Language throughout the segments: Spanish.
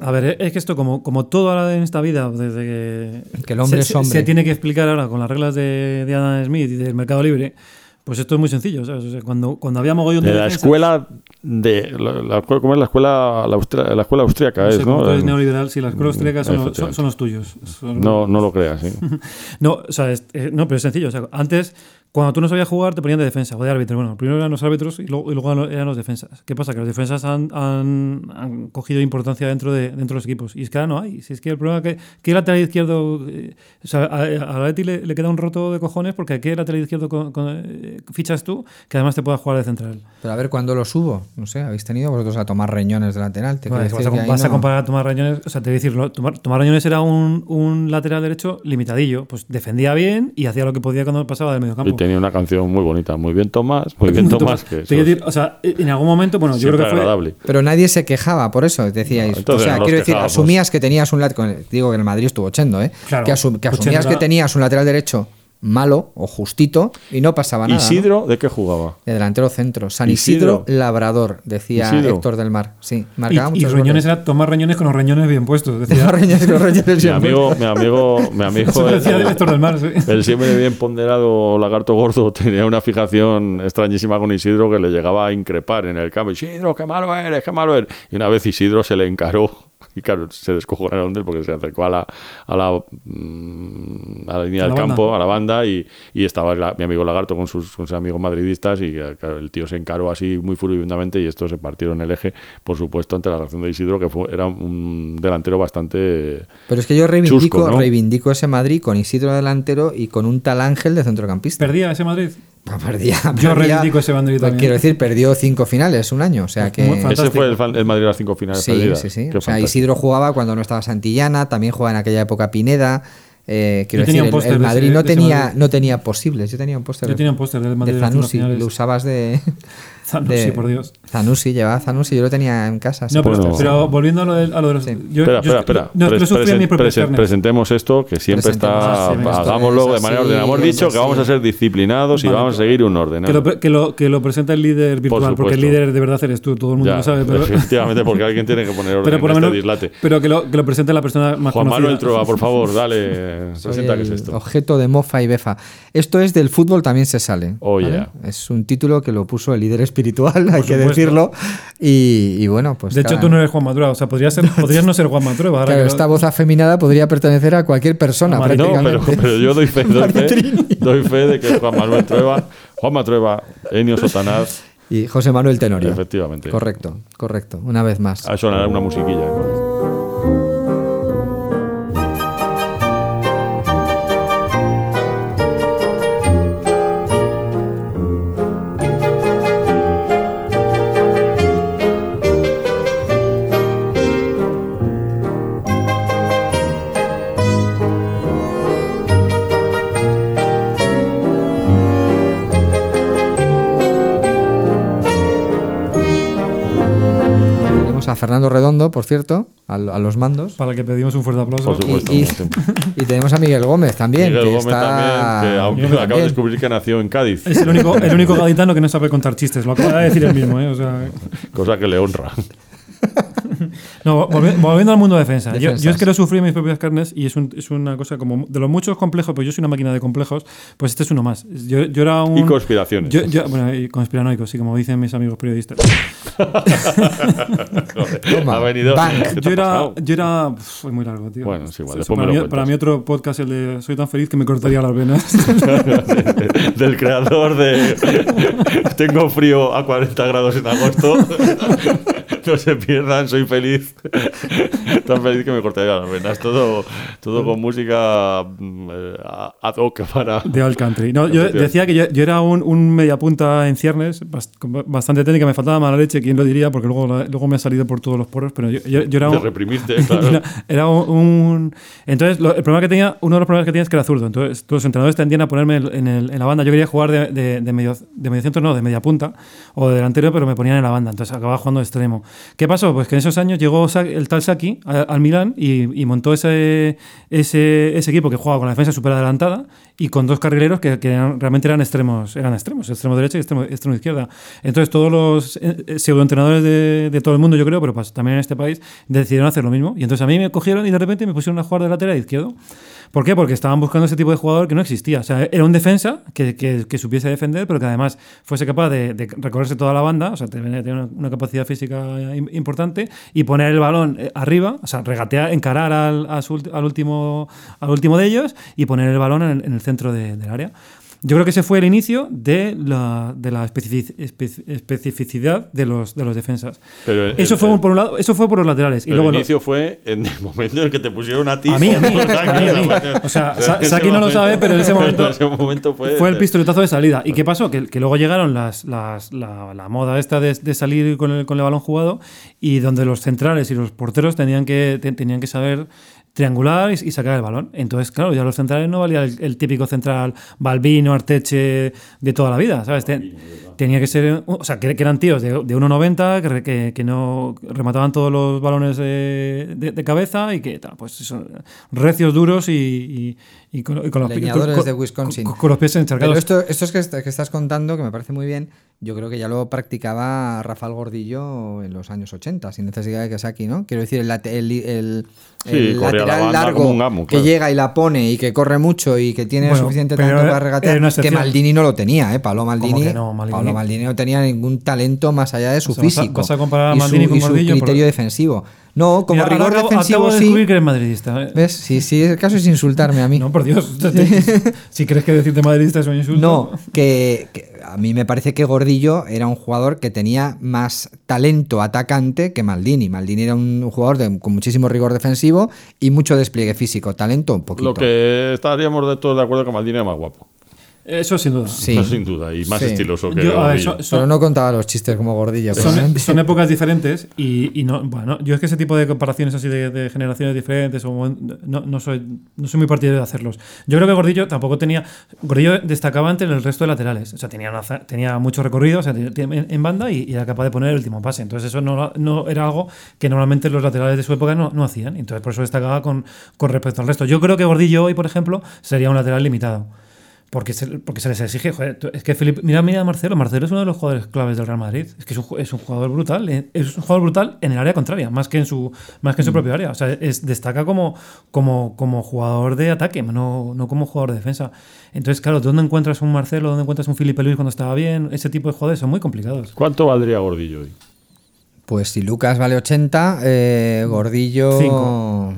A ver, es que esto, como, como todo ahora en esta vida, desde que, Que el hombre se, es hombre. se tiene que explicar ahora con las reglas de, de Adam Smith y del mercado libre, pues esto es muy sencillo. ¿sabes? O sea, cuando, cuando había mogollón de. De la defensas- escuela de la, la- ¿cómo es la escuela la, austria- la escuela austríaca no sé, es, como ¿no? tú eres Eh, neoliberal, si las escuelas austríacas son, los- son, son los tuyos. Son- No, no lo creas, sí. No, o sea, es- eh, no, pero es sencillo. O sea, antes, cuando tú no sabías jugar, te ponían de defensa o de árbitro. Bueno, primero eran los árbitros y luego, y luego eran los defensas. ¿Qué pasa? Que los defensas han, han- han cogido importancia dentro de, dentro de los equipos. Y es que ahora no hay. Si es que el problema es que, ¿qué lateral izquierdo? eh, o sea, a, a la Leti le, le queda un roto de cojones porque ¿qué lateral izquierdo con- con, eh, fichas tú que además te pueda jugar de central? Pero a ver cuándo lo subo. No sé, habéis tenido vosotros a tomar reñones de lateral. ¿Te Vale, vas a, vas a comparar a Tomás Rañones, o sea, te voy a decir, Tomás, Tomás Rañones era un, un lateral derecho limitadillo, pues defendía bien y hacía lo que podía cuando pasaba del medio campo. Tenía una canción muy bonita, muy bien Tomás, muy bien Tomás, que eso decir, o sea, en algún momento, bueno, yo creo que fue. agradable. Pero nadie se quejaba por eso, decíais. No, entonces o sea, quiero decir, asumías que tenías un lateral. Digo que en el Madrid estuvo ochendo, ¿eh? Claro, que, asum- que asumías que era- tenías un lateral derecho malo o justito y no pasaba nada. ¿no? Isidro, ¿de qué jugaba? De delantero centro. San Isidro, Isidro. Labrador, decía Isidro. Héctor del Mar. Sí, Y, marcaba y muchos Reñones goles. era Tomás Reñones con los reñones bien puestos. Decía, Tomás Reñones con Reñones Mi siempre. amigo, mi amigo, mi amigo, eso decía el, Héctor del Mar. sí. el siempre bien ponderado lagarto gordo tenía una fijación extrañísima con Isidro que le llegaba a increpar en el campo. Isidro, qué malo eres, qué malo eres. Y una vez Isidro se le encaró y claro, se descojonaron de él porque se acercó a la, a la, mm, a la línea A la del banda. campo, a la banda y, y estaba la- mi amigo lagarto con sus, con sus amigos madridistas y eh, claro, el tío se encaró así muy furibundamente y estos se partieron el eje, por supuesto, ante la reacción de Isidro que fue, era un delantero bastante... Pero es que yo reivindico, Chusco, ¿no? reivindico ese Madrid con Isidro delantero y con un tal Ángel de centrocampista. Perdía ese Madrid. Pues perdía, Yo perdía- reivindico ese Madrid pues también. Quiero decir, perdió cinco finales un año. O sea que. Muy Ese fue el, fan- el Madrid a las cinco finales Sí, perdidas. sí, sí. Qué O sea, fantástico. Isidro jugaba cuando no estaba Santillana, también jugaba en aquella época Pineda. Eh, quiero decir, el- de Madrid ese- no, de tenía, Madrid. no tenía posibles. Yo tenía un póster Yo de- tenía un póster del Madrid de de finales. Lo usabas de. Zanussi, de- por Dios. Zanussi, llevaba Zanussi. Yo lo tenía en casa. No, pero, Bueno. pero volviendo a lo de, a lo de los. Sí. Yo, espera, yo- espera, espera. No, Pres- presen- presentemos esto, que siempre está. hagámoslo es de manera ordenada. Hemos dicho que vamos a ser disciplinados y Vale, vamos a seguir un orden. Que lo, que, lo, que lo presenta el líder virtual, porque el líder de verdad eres tú, todo el mundo Ya, lo sabe. Pero, efectivamente, porque alguien tiene que poner orden pero por lo en este menos. dislate. Pero que lo, que lo presente la persona más Juan conocida. Manuel Trueba, por favor, dale. Presenta qué es esto. Objeto de mofa y befa. Esto es del fútbol también se sale. Oh. Es un título que lo puso el líder espiritual, hay que decirlo. Y, y bueno, pues. de hecho, tú no eres Juan Matrueva. O sea, podrías, ser, podrías no ser Juan ahora Claro, lo- esta voz afeminada podría pertenecer a cualquier persona, A Mari- No, pero, prácticamente. pero yo doy fe, doy fe, doy fe de que es Juan Manuel Trueba, Juan Matrueva, Enio Sotanaz, Y José Manuel Tenorio. efectivamente. Correcto, correcto. Una vez más. A sonar una musiquilla. ¿no? Por cierto, a, lo- a los mandos. Para el que pedimos un fuerte aplauso. Por supuesto. Y, y- y tenemos a Miguel Gómez también. Miguel que Gómez está... también, que aunque Miguel acabo de descubrir que nació en Cádiz, Es el único, el único gaditano que no sabe contar chistes. Lo acaba de decir él mismo, ¿eh? O sea, cosa que le honra. no, volvi- volviendo al mundo de defensa. Yo, yo es que lo sufrí en mis propias carnes y es, un- es una cosa como de los muchos complejos, pues yo soy una máquina de complejos, pues este es uno más. Yo, yo era un. Y conspiraciones. Yo, yo- bueno, y conspiranoico, sí, como dicen mis amigos periodistas. Joder, Toma, ha venido. bank. ¿Qué te Yo era, yo era. Fue muy largo, tío. Bueno, es igual, para, mí, para mí otro podcast, el de Soy tan feliz que me cortaría las venas. Del creador de Tengo frío a 40 grados en agosto. No se pierdan, soy feliz. Tan feliz que me cortaría las venas. Todo, todo con música mm, eh, ad hoc para. De All Country. No, yo decía que yo, yo era un, un mediapunta en ciernes, bastante técnica, me faltaba mala leche, quién lo diría, porque luego, luego me ha salido por todos los poros, pero yo, yo- yo era un... reprimirte, claro. Era, era un, un- Entonces, lo- el problema que tenía, uno de los problemas que tenía es que era zurdo. Entonces, todos los entrenadores tendían a ponerme en, el- en la banda. Yo quería jugar de, de, de medio, de medio centro, no, de media punta o de delantero, pero me ponían en la banda. Entonces, acababa jugando de extremo. ¿Qué pasó? Pues que en esos años llegó el tal Saki al Milán y, y montó ese, ese, ese equipo que jugaba con la defensa súper adelantada y con dos carrileros que, que eran- realmente eran extremos, eran extremos, extremo derecha y extremo, extremo izquierda. Entonces todos los eh, eh, pseudoentrenadores de, de todo el mundo, yo creo, pero también en este país, decidieron hacer lo mismo. Y entonces a mí me cogieron y de repente me pusieron a jugar de lateral izquierdo. ¿Por qué? Porque estaban buscando ese tipo de jugador que no existía. O sea, era un defensa que, que- supiese defender, pero que además fuese capaz de, recorrerse toda la banda, o sea, tener una, capacidad física im- importante y poner el balón eh, arriba, o sea, regatear, encarar al, al último, al último de ellos y poner el balón en, el centro de- del área. Yo creo que ese fue el inicio de la, de la especific- espe- especificidad de los, de los defensas. Pero el- eso, fue el- por un lado, eso fue por los laterales. Y Pero luego el inicio fue en el momento en el que te pusieron a ti. A mí, a mí, como Saki, a mí, a mí. ¿no? O sea, Saki no lo sabe, pero en ese momento- en ese momento fue. Fue el pistoletazo de salida. ¿Y qué pasó? Que, que luego llegaron las, las- la, la moda esta de, de salir con el, con el balón jugado y donde los centrales y los porteros tenían que, te- tenían que saber triangular y, y sacar el balón. Entonces, claro, ya los centrales no valía el, el típico central Balbino, Arteche de toda la vida, ¿sabes? Te- tenía que ser, o sea, que, que eran tíos de, de 1,90, que, que, que no remataban todos los balones de, de- de cabeza y que, tal, pues, son recios, duros y, y- y con, y con los con- de Wisconsin. Con, con los pies encharcados. Pero esto, esto es que estás contando, que me parece muy bien, yo creo que ya lo practicaba Rafael Gordillo en los años 80, sin necesidad de que Saki, ¿no? Quiero decir, el, el, el- Sí, el corría la lateral largo que claro. llega y la pone y que corre mucho y que tiene Bueno, suficiente talento para regatear, que. Maldini no lo tenía, ¿eh? Pablo Maldini, que no? Maldini- Pablo Maldini no tenía ningún talento más allá de su O sea, vas a- físico vas a comparar a y Maldini su, con y su Gordillo por- criterio defensivo. No, como Mira, rigor acabo, defensivo acabo de sí. descubrir que eres madridista. ¿eh? ¿Ves? Sí, sí, el caso es insultarme a mí. No, por Dios. si crees que decirte madridista es un insulto. No, que, que a mí me parece que Gordillo era un jugador que tenía más talento atacante que Maldini. Maldini era un jugador de- con muchísimo rigor defensivo y mucho despliegue físico. Talento, un poquito. Lo que estaríamos de todos de acuerdo que Maldini era más guapo. Eso sin duda. Sí. No, sin duda. Y más Sí. estiloso que Yo, a ver, Gordillo. son- son- Pero no contaba los chistes como Gordillo. Son, épocas diferentes y, y no, bueno, yo es que ese tipo de comparaciones así de, de generaciones diferentes o no, no soy, no soy muy partidario de hacerlos. Yo creo que Gordillo tampoco tenía. Gordillo destacaba entre el resto de laterales. O sea, tenía, una tenía mucho recorrido o sea, tenía en, en banda y, y era capaz de poner el último pase. Entonces, eso no, no era algo que normalmente los laterales de su época no, no hacían. Entonces, por eso destacaba con, con respecto al resto. Yo creo que Gordillo hoy, por ejemplo, sería un lateral limitado. Porque se, porque se les exige, joder, es que Felipe, mira, mira a Marcelo, Marcelo es uno de los jugadores claves del Real Madrid, es que es un, es un jugador brutal, eh, es un jugador brutal en el área contraria, más que en su, más que en su propio área, o sea, es, destaca como, como, como jugador de ataque, no, no como jugador de defensa. Entonces, claro, ¿dónde encuentras un Marcelo, dónde encuentras un Felipe Luis cuando estaba bien? Ese tipo de jugadores son muy complicados. ¿Cuánto valdría Gordillo hoy? Pues si Lucas vale 80, eh, Gordillo. Cinco.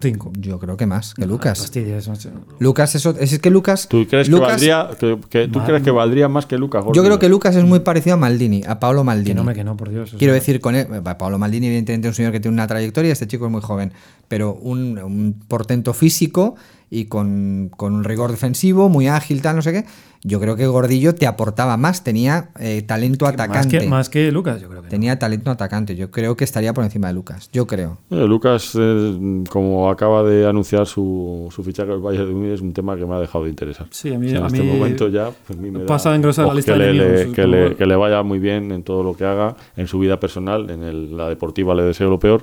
Cinco. Yo creo que más que Lucas. Fastidies, macho. Lucas, eso, es que Lucas. ¿Tú crees Lucas- que valdría, que, que- tú crees que valdría más que Lucas Yo Gordillo? creo que Lucas es muy parecido a Maldini, a Pablo Maldini. Que no me que no, por Dios. Quiero sea, decir, con él, eh, Pablo Maldini, evidentemente, es un señor que tiene una trayectoria, este chico es muy joven, pero un, un portento físico y con, con un rigor defensivo, muy ágil, tal, no sé qué. Yo creo que Gordillo te aportaba más, tenía eh, talento más atacante. que, más que Lucas, yo creo que no. Tenía talento atacante. Yo creo que estaría por encima de Lucas. Yo creo. Eh, Lucas, eh, como acaba de anunciar su, su fichaje al Bayern de Múnich, es un tema que me ha dejado de interesar. Sí, a mí- O sea, en a este mí momento ya pues, a mí me da- pasa a engrosar la oh, lista que de le, que, le, que le vaya muy bien en todo lo que haga, en su vida personal, en el- la deportiva le deseo lo peor.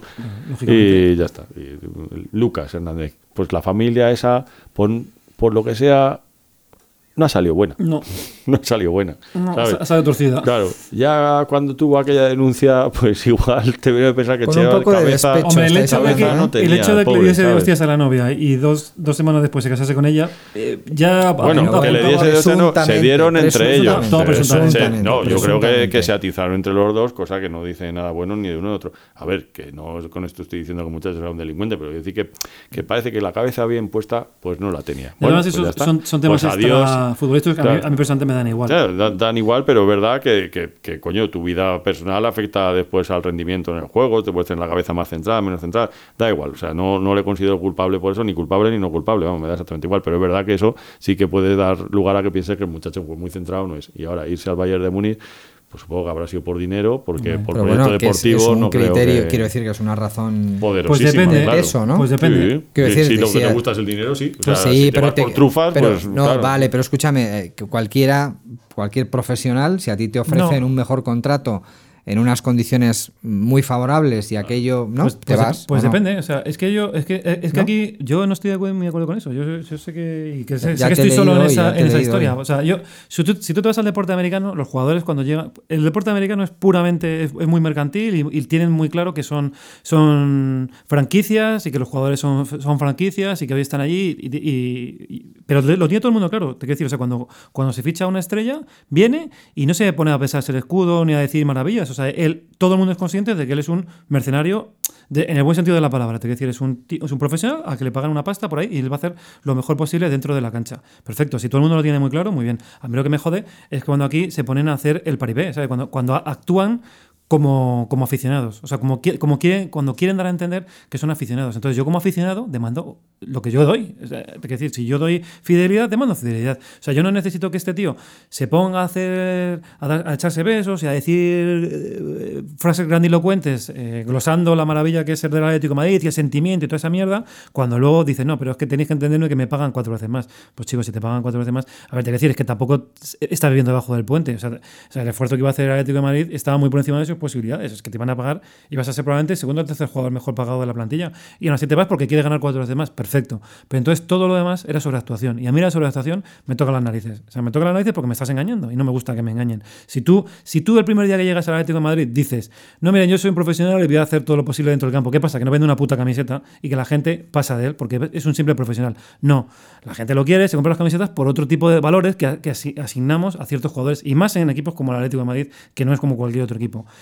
Y ya está. Y, Lucas Hernández, pues la familia esa, por, por lo que sea, no ha salido buena. No, No ha salido buena. no ¿sabes? ha salido torcida. Claro, ya cuando tuvo aquella denuncia, pues igual te a pensar que Con te un poco de cabeza. despecho. Hombre, el hecho, de que, no tenía, el hecho de que pobre, le diese de hostias a la novia y dos, dos semanas después se casase con ella, eh, ya. Bueno, Apuntaba, que le diese de hostias, no, se dieron entre ellos. Todo se- no, yo creo que, se atizaron entre los dos, cosa que no dice nada bueno ni de uno ni de otro. A ver, que no con esto estoy diciendo que muchachos era un delincuente, pero decir que, que parece que la cabeza bien puesta, pues no la tenía. Bueno, pues esos ya está. son, son temas Pues adiós. Extra futbolísticos que a, mí, a mí personalmente me dan igual. Claro, dan, dan igual, pero es verdad que, que, que, coño, tu vida personal afecta después al rendimiento en el juego, te puedes tener la cabeza más centrada, menos centrada, da igual, o sea, no, no le considero culpable por eso, ni culpable ni no culpable, vamos, me da exactamente igual, pero es verdad que eso sí que puede dar lugar a que piense que el muchacho pues, muy centrado no es. Y ahora irse al Bayern de Múnich, pues supongo que habrá sido por dinero, porque por proyecto bueno, que es, deportivo es un no creo criterio, que... quiero decir que es una razón. Pues depende, claro. eso, ¿no? Pues depende. Sí, Quiero decir, si lo que te gusta es el dinero, sí. O sea, Pues sí, si te pero vas te- por trufas, pero pues no, claro. vale, pero escúchame, eh, que cualquiera, cualquier profesional, si a ti te ofrecen un mejor contrato en unas condiciones muy favorables y aquello, ¿no? Pues, ¿Te pues- vas? pues ¿o no? depende, o sea, es que yo, es que, es que ¿No? aquí yo no estoy de acuerdo, muy de acuerdo con eso. Yo, yo sé que, y que sé, sé que estoy solo en esa, en esa historia. hoy. O sea, yo, si tú, si tú te vas al deporte americano, los jugadores cuando llegan, el deporte americano es puramente, es, es muy mercantil y, y tienen muy claro que son, son franquicias y que los jugadores son, son franquicias y que hoy están allí. y- pero lo tiene todo el mundo claro. Te quiero decir, o sea, cuando, cuando se ficha una estrella, viene y no se pone a pesarse el escudo ni a decir maravillas. Sea, él, todo el mundo es consciente de que él es un mercenario en el buen sentido de la palabra. Te quiero decir, es un, es un profesional al que le pagan una pasta por ahí y él va a hacer lo mejor posible dentro de la cancha. Perfecto, si todo el mundo lo tiene muy claro, muy bien. A mí lo que me jode es que cuando aquí se ponen a hacer el paribé, ¿sabes? Cuando, cuando a- actúan como, como aficionados. O sea, como, como quieren, cuando quieren dar a entender que son aficionados. Entonces, yo como aficionado demando lo que yo doy. Quiero decir, si yo doy fidelidad, demando fidelidad. O sea, yo no necesito que este tío se ponga a hacer a, dar- a echarse besos y a decir eh, frases grandilocuentes, eh, glosando la maravilla que es ser del Atlético Madrid y el sentimiento y toda esa mierda, cuando luego dice, no, pero es que tenéis que entenderme que me pagan cuatro veces más. Pues chicos, si te pagan cuatro veces más, a ver, te quiero decir, es que tampoco estás viviendo debajo del puente. O sea, el esfuerzo que iba a hacer el Atlético Madrid estaba muy por encima de posibilidades. Es que te iban a pagar y vas a ser probablemente el segundo o tercer jugador mejor pagado de la plantilla. Y aún así te vas porque quieres ganar cuatro veces más. Perfecto. Pero entonces todo lo demás era sobreactuación. Y a mí la sobreactuación me toca las narices. O sea, me toca las narices porque me estás engañando y no me gusta que me engañen. Si tú, si tú el primer día que llegas al Atlético de Madrid dices, no, miren, yo soy un profesional y voy a hacer todo lo posible dentro del campo. ¿Qué pasa? Que no vende una puta camiseta y que la gente pasa de él porque es un simple profesional. No. La gente lo quiere, se compra las camisetas por otro tipo de valores que, que asi- asignamos a ciertos jugadores y más en equipos como el Atlético de Madrid, que no es como cualquier otro equipo.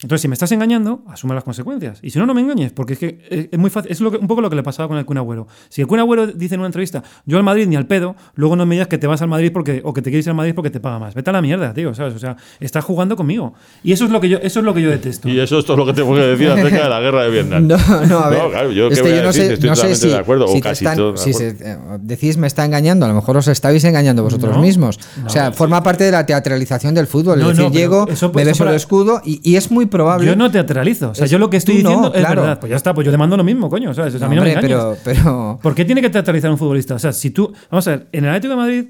Entonces, si me estás engañando, asume las consecuencias. Y si no, no me engañes, porque es que es, muy fácil. Es lo que- un poco lo que le pasaba con el Kun Agüero. Si el Kun Agüero dice en una entrevista, yo al Madrid ni al pedo, luego no me digas que te vas al Madrid porque, o que te quieres ir al Madrid porque te paga más. Vete a la mierda, tío, ¿sabes? O sea, estás jugando conmigo. Y eso es lo que yo, eso es lo que yo detesto. Y eso es todo lo que tengo que decir acerca de la guerra de Vietnam. No, no, a ver. No, claro, yo es qué que voy a yo no decir, sé, estoy no sé si, de acuerdo, o si casi están- todo de si acuerdo. se- eh, decís me está engañando, a lo mejor os estáis engañando vosotros No, mismos. no, o sea, forma parte de la teatralización del fútbol. No, es decir, llego, eso- me eso beso para- el escudo y, y es muy probable. Yo no teatralizo. O sea, Es- yo lo que estoy tú no, diciendo es claro. verdad. Pues ya está, pues yo te mando lo mismo, coño. ¿sabes? O sea, a mí no Hombre, me pero, pero ¿Por qué tiene que teatralizar un futbolista? O sea, si tú. Vamos a ver, en el Atlético de Madrid,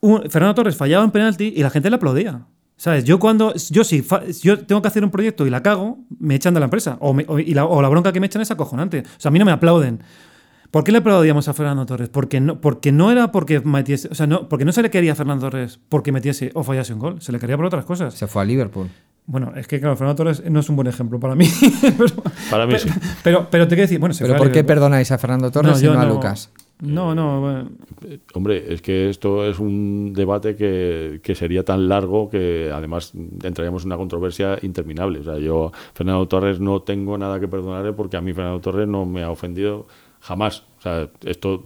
un- Fernando Torres fallaba en penalti y la gente le aplaudía. ¿Sabes? Yo cuando. Yo si fa- si yo tengo que hacer un proyecto y la cago, me echan de la empresa. O, me- o- y la, o la bronca que me echan es acojonante. O sea, a mí no me aplauden. ¿Por qué le aplaudíamos a Fernando Torres? Porque no, porque no era porque metiese. O sea, no, porque no se le quería a Fernando Torres porque metiese o fallase un gol. Se le quería por otras cosas. se fue a Liverpool. Bueno, es que claro, Fernando Torres no es un buen ejemplo para mí. pero, Para mí pero, sí. Pero, pero te quiero decir, bueno, se ¿Pero por qué perdonáis a Fernando Torres y no a Lucas? No, no, bueno, Hombre, es que esto es un debate que, que sería tan largo que además entraríamos en una controversia interminable. O sea, yo, Fernando Torres, no tengo nada que perdonarle porque a mí Fernando Torres no me ha ofendido jamás. O sea, esto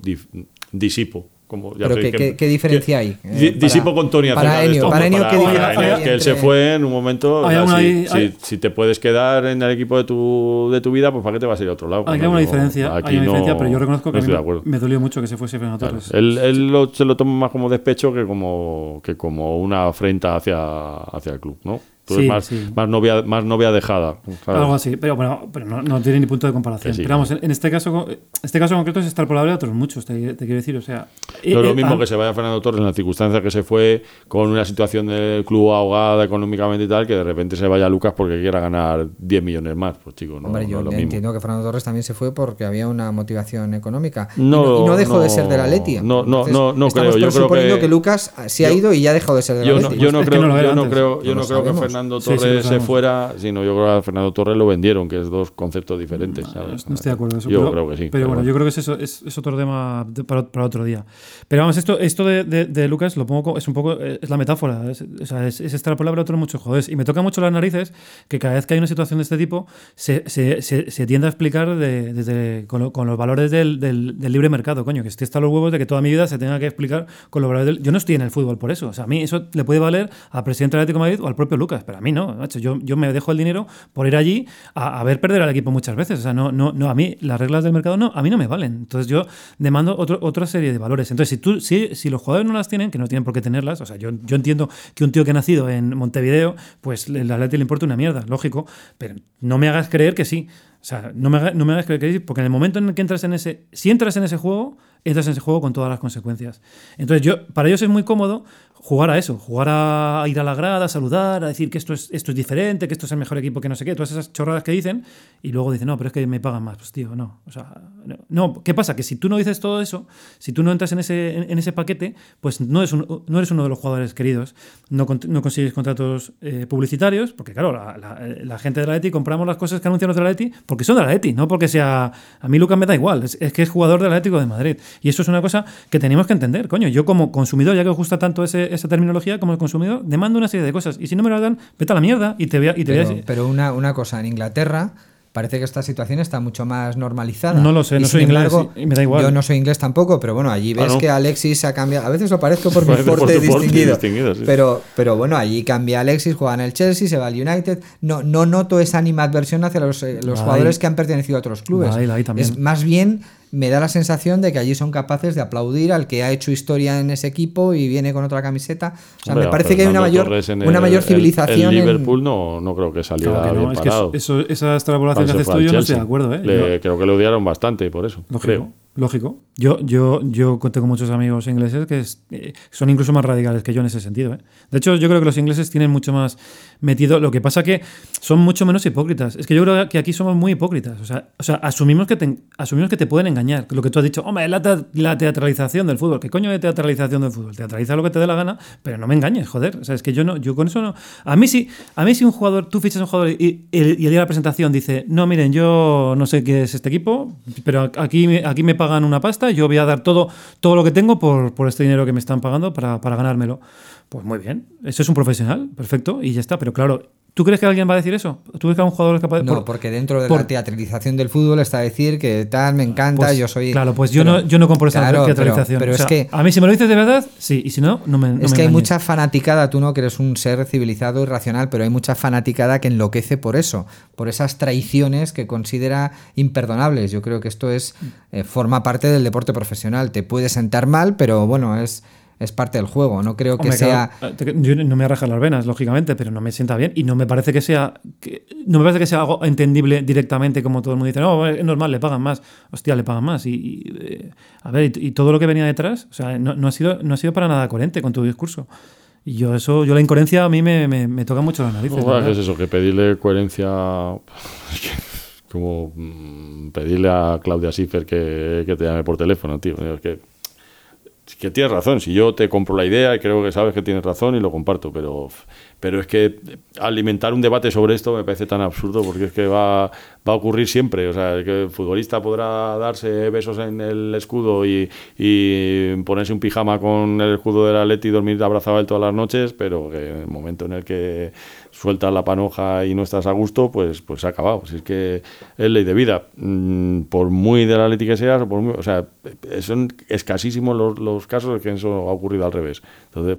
disipo. Como ya ¿Pero qué- qué- qué diferencia hay, eh, disipo con Tony para acerca de Ennio, esto. para Ennio, ¿qué para diferencia Ennio, que él se fue en un momento. Hay una si, si- hay- si te puedes quedar en el equipo de tu, de tu vida, pues ¿para qué te vas a ir a otro lado? hay Bueno, una diferencia, aquí hay una no- diferencia, pero yo reconozco que no a mí estoy de me- dolió mucho que se fuese Fernando Claro. Torres. Él, él lo- se lo toma más como despecho que como, que como una afrenta hacia, hacia el club, ¿no? Tú Sí, eres más, sí. más, novia, más novia dejada. ¿sabes? Algo así, pero, bueno, pero no, no tiene ni punto de comparación. Que sí. Pero vamos, en, en este caso este caso concreto es extrapolable a otros muchos, te, te quiero decir. O sea, No es eh, lo mismo ah, que se vaya Fernando Torres en la circunstancia que se fue con una situación del club ahogada económicamente y tal, que de repente se vaya Lucas porque quiera ganar 10 millones más. Pues chico, no, Hombre, no yo es lo mismo. entiendo que Fernando Torres también se fue porque había una motivación económica. Y No, y no dejó de ser del no, Atleti. no, no, Entonces, no, no estamos creo, yo creo que- que, Lucas se ha ido y ya ha dejado de ser yo no Es que creo, yo no creo, sabemos. Fernando sí, Torres se fuera, sino yo creo que a Fernando Torres lo vendieron, que es dos conceptos diferentes. ¿sabes? No estoy de acuerdo. en Eso, Yo pero, creo que sí. Pero, bueno, yo creo que es, eso, es, es otro tema de- para, para otro día. Pero vamos, esto, esto de, de- de Lucas lo pongo, es un poco, es la metáfora, es, o sea, es, es extrapolable a otros muchos jugadores. Y me toca mucho las narices que cada vez que hay una situación de este tipo se, se, se, se tiende a explicar de- desde, con, lo- con los valores del, del- del libre mercado, coño, que estoy hasta los huevos de que toda mi vida se tenga que explicar con los valores del... Yo no estoy en el fútbol por eso, o sea, a mí eso le puede valer al presidente del Atlético de Madrid o al propio Lucas, pero a mí no, macho, yo, yo me dejo el dinero por ir allí a, a ver perder al equipo muchas veces, o sea, no, no, no, a mí las reglas del mercado no, a mí no me valen, entonces yo demando otro, otra serie de valores, entonces si, tú, si, si los jugadores no las tienen, que no tienen por qué tenerlas, o sea, yo, yo entiendo que un tío que ha nacido en Montevideo, pues el Atlético le importa una mierda, lógico, pero no me hagas creer que sí. O sea, no me, haga- no me hagas creer que sí, porque en el momento en el que entras en ese. Si entras en ese juego, entras en ese juego con todas las consecuencias. Entonces, yo, para ellos es muy cómodo jugar a eso, jugar a ir a la grada, a saludar, a decir que esto es, esto es diferente, que esto es el mejor equipo que no sé qué, todas esas chorradas que dicen, y luego dicen, no, pero es que me pagan más. Pues tío, no. O sea, no. ¿qué pasa? Que si tú no dices todo eso, si tú no entras en ese, en, ese paquete, pues no, eres no eres uno de los jugadores queridos, no, no consigues contratos eh, publicitarios, porque claro, la, gente de la Leti compramos las cosas que anuncian los de la Leti porque son de la Leti, no porque sea... A mí Lucas me da igual, es, es que es jugador del Atlético de Madrid. Y eso es una cosa que tenemos que entender, coño. Yo como consumidor, ya que os gusta tanto ese- esa terminología, como consumidor, demando una serie de cosas. Y si no me lo dan, vete a la mierda y te voy a... Y te voy a- Pero, pero una, una cosa, en Inglaterra parece que esta situación está mucho más normalizada. No lo sé, Y no sin soy inglés embargo, y me da igual. Yo no soy inglés tampoco, pero bueno, allí ves Ah, ¿no? que Alexis se ha cambiado. A veces lo parezco por mi porte distinguido. distinguido, sí. pero, pero bueno, allí cambia Alexis, juega en el Chelsea, se va al United. No, no noto esa animadversión hacia los, eh, los jugadores que han pertenecido a otros clubes. Ahí, ahí también. Es más bien me da la sensación de que allí son capaces de aplaudir al que ha hecho historia en ese equipo y viene con otra camiseta. O sea, Hombre, me parece que hay una mayor, una el- mayor civilización. En- Liverpool no, no creo que saliera Claro que no, bien es que parado. eso, eso- esa extrapolación que haces tú yo no estoy de acuerdo, ¿eh? Le- Yo- creo que le odiaron bastante por eso. Lógico, creo. lógico. Yo, yo, yo tengo muchos amigos ingleses que es- eh, son incluso más radicales que yo en ese sentido. ¿eh? De hecho, yo creo que los ingleses tienen mucho más metido. Lo que pasa que son mucho menos hipócritas. Es que yo creo que aquí somos muy hipócritas. O sea, o sea asumimos, que te, asumimos que te pueden engañar. Lo que tú has dicho, hombre, la, te- la teatralización del fútbol. ¿Qué coño de teatralización del fútbol? Teatraliza lo que te dé la gana, pero no me engañes, joder. O sea, es que yo no, yo con eso no. A mí sí, a mí si un jugador, tú fichas a un jugador y, y el día de la presentación dice, no, miren, yo no sé qué es este equipo, pero aquí, aquí me pagan una pasta, yo voy a dar todo, todo lo que tengo por, por este dinero que me están pagando para, para ganármelo. Pues muy bien, eso es un profesional, perfecto, y ya está. Pero claro, ¿tú crees que alguien va a decir eso? ¿Tú crees que un jugador es capaz de.? No, por- porque dentro de por- la teatralización del fútbol está decir que tal, me encanta, pues, yo soy. Claro, pues yo, Pero- no, yo no compro esa Claro, teatralización. Pero, O es que. A mí, si me lo dices de verdad, sí, y si no, no me. no Es me que hay mucha fanaticada, tú no que eres un ser civilizado y racional, pero hay mucha fanaticada que enloquece por eso, por esas traiciones que considera imperdonables. Yo creo que esto es eh, forma parte del deporte profesional. Te puede sentar mal, pero bueno, es, es parte del juego. No creo que Hombre, sea. claro, yo no me rajar las venas, lógicamente, pero no me sienta bien y no me parece que sea que- no me parece que sea algo entendible directamente como todo el mundo dice, no, es normal, le pagan más. Hostia, le pagan más y, y, eh, a ver, y, y todo lo que venía detrás, o sea, no, no ha sido no ha sido para nada coherente con tu discurso. Y yo eso, yo la incoherencia a mí me, me, me toca mucho las narices. Bueno, la ¿Qué verdad. es eso? Que pedirle coherencia. es que, como mm, pedirle a Claudia Schiffer que, que te llame por teléfono, tío. Es que, que tienes razón. Si yo te compro la idea y creo que sabes que tienes razón y lo comparto, pero, pero es que alimentar un debate sobre esto me parece tan absurdo porque es que va, va a ocurrir siempre. O sea, que el futbolista podrá darse besos en el escudo y, ponerse un pijama con el escudo del Atleti y dormir abrazado él todas las noches, pero que en el momento en el que sueltas la panoja y no estás a gusto, pues, pues se ha acabado. Si es que es ley de vida. Mm, Por muy del Atleti que seas, o, por muy- o sea, son escasísimos los, los casos que eso ha ocurrido al revés. Entonces,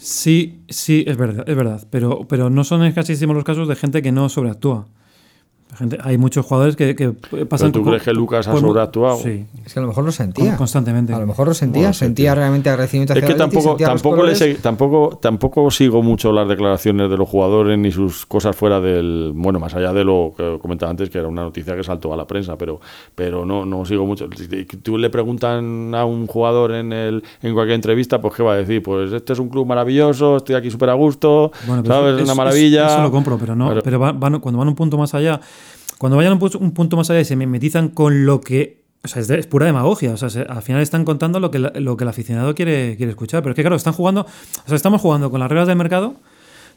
Sí, sí, es verdad, es verdad, pero, pero no son escasísimos los casos de gente que no sobreactúa. Gente, hay muchos jugadores que, que pasan... ¿tú co- crees que Lucas ha sobreactuado? Sí, Es que a lo mejor lo sentía. Con- constantemente. A lo mejor lo sentía, Bueno, sentía realmente agradecimiento Es hacia que el Atleti, tampoco, tampoco, le tampoco, tampoco sigo mucho las declaraciones de los jugadores ni sus cosas fuera del. Bueno, más allá de lo que comentaba antes, que era una noticia que saltó a la prensa, pero, pero no, no sigo mucho. Si tú le preguntan a un jugador en, el, en cualquier entrevista, pues ¿qué va a decir? Pues este es un club maravilloso, estoy aquí súper a gusto, Bueno, pero ¿sabes? eso- Es una maravilla. Eso, lo compro, pero no. Pero- Pero, van- cuando van un punto más allá, cuando vayan un, un punto más allá y se mimetizan con lo que. O sea, es, de- es pura demagogia. O sea, se- al final están contando lo que, la- lo que el aficionado quiere, quiere escuchar. Pero es que, claro, están jugando. O sea, estamos jugando con las reglas del mercado.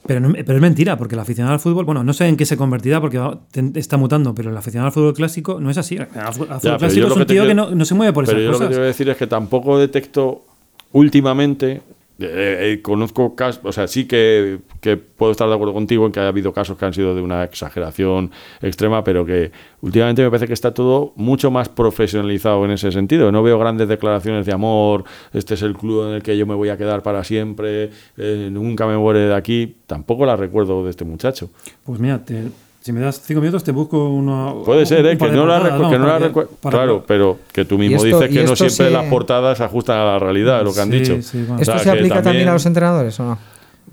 Pero, no- pero es mentira, porque el aficionado al fútbol, bueno, no sé en qué se convertirá porque va- está mutando, pero el aficionado al fútbol clásico no es así. El aficionado al fútbol clásico es lo un que tío que quiero- no, no se mueve por Pero esas yo lo que cosas. te voy a decir es que tampoco detecto últimamente. Eh, eh, conozco casos, o sea, sí que, que puedo estar de acuerdo contigo en que ha habido casos que han sido de una exageración extrema, pero que últimamente me parece que está todo mucho más profesionalizado en ese sentido. No veo grandes declaraciones de amor, este es el club en el que yo me voy a quedar para siempre, eh, nunca me muere de aquí. Tampoco la recuerdo de este muchacho. Pues mira, te- si me das cinco minutos te busco uno. Puede ser, ¿eh? que no la, recu- que no la recu- para- Claro, pero que tú mismo esto- dices que no siempre se- las portadas se ajustan a la realidad, lo que han Sí, dicho. sí, bueno. O ¿Esto sea, se aplica también... también- a los entrenadores o no?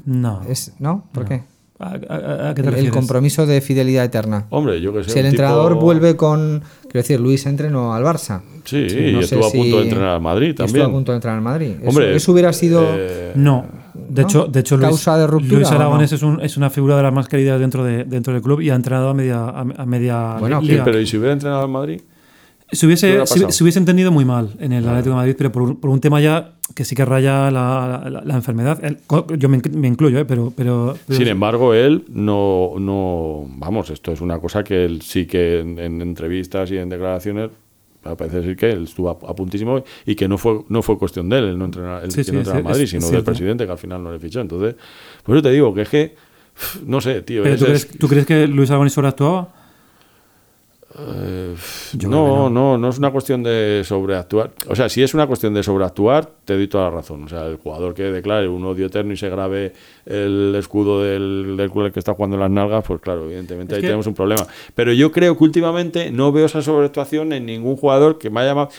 No. Es, ¿No? ¿Por qué? ¿A, a- a qué te El, refieres? compromiso de fidelidad eterna. Hombre, yo que sé. Si el tipo- entrenador vuelve con. Quiero decir, Luis entrenó al Barça. Sí, no y sé estuvo a si- punto de entrenar al Madrid y Estuvo a también. punto de entrenar al Madrid. Eso- Hombre, eso, hubiera sido. eh, No. De ¿No? hecho, de hecho Luis, ¿Causa de ruptura Luis o no? Aragonés es, un- es una figura de las más queridas dentro, de, dentro del club y ha entrenado a media, a, a media Bueno, liga. Pero ¿y si hubiera entrenado al Madrid? Se ¿Qué hubiese, se, hubiese entendido muy mal en el Atlético de Madrid, pero por, un- por un tema ya que sí que raya la, la- la enfermedad. El- yo me, inc- me incluyo, ¿eh? pero, pero, pero- Sin embargo, él no, no. Vamos, esto es una cosa que él sí que en, en entrevistas y en declaraciones. Parece decir que él estuvo a, a puntísimo y que no fue no fue cuestión de él, él no entrenar, él Sí, que sí, no entrenar sí, a Madrid, sino del presidente que al final no le fichó. Entonces, por eso te digo que es que. No sé, tío. pero es- ¿tú, es- crees, tú crees que Luis Aragonés sobreactuaba? Eh, no, no, no. no, es una cuestión de sobreactuar. O sea, si es una cuestión de sobreactuar, te doy toda la razón. O sea, el jugador que declare un odio eterno y se grabe el escudo del, del club al que está jugando en las nalgas, pues claro, evidentemente Es ahí que- tenemos un problema. Pero yo creo que últimamente no veo esa sobreactuación en ningún jugador que me haya llamado.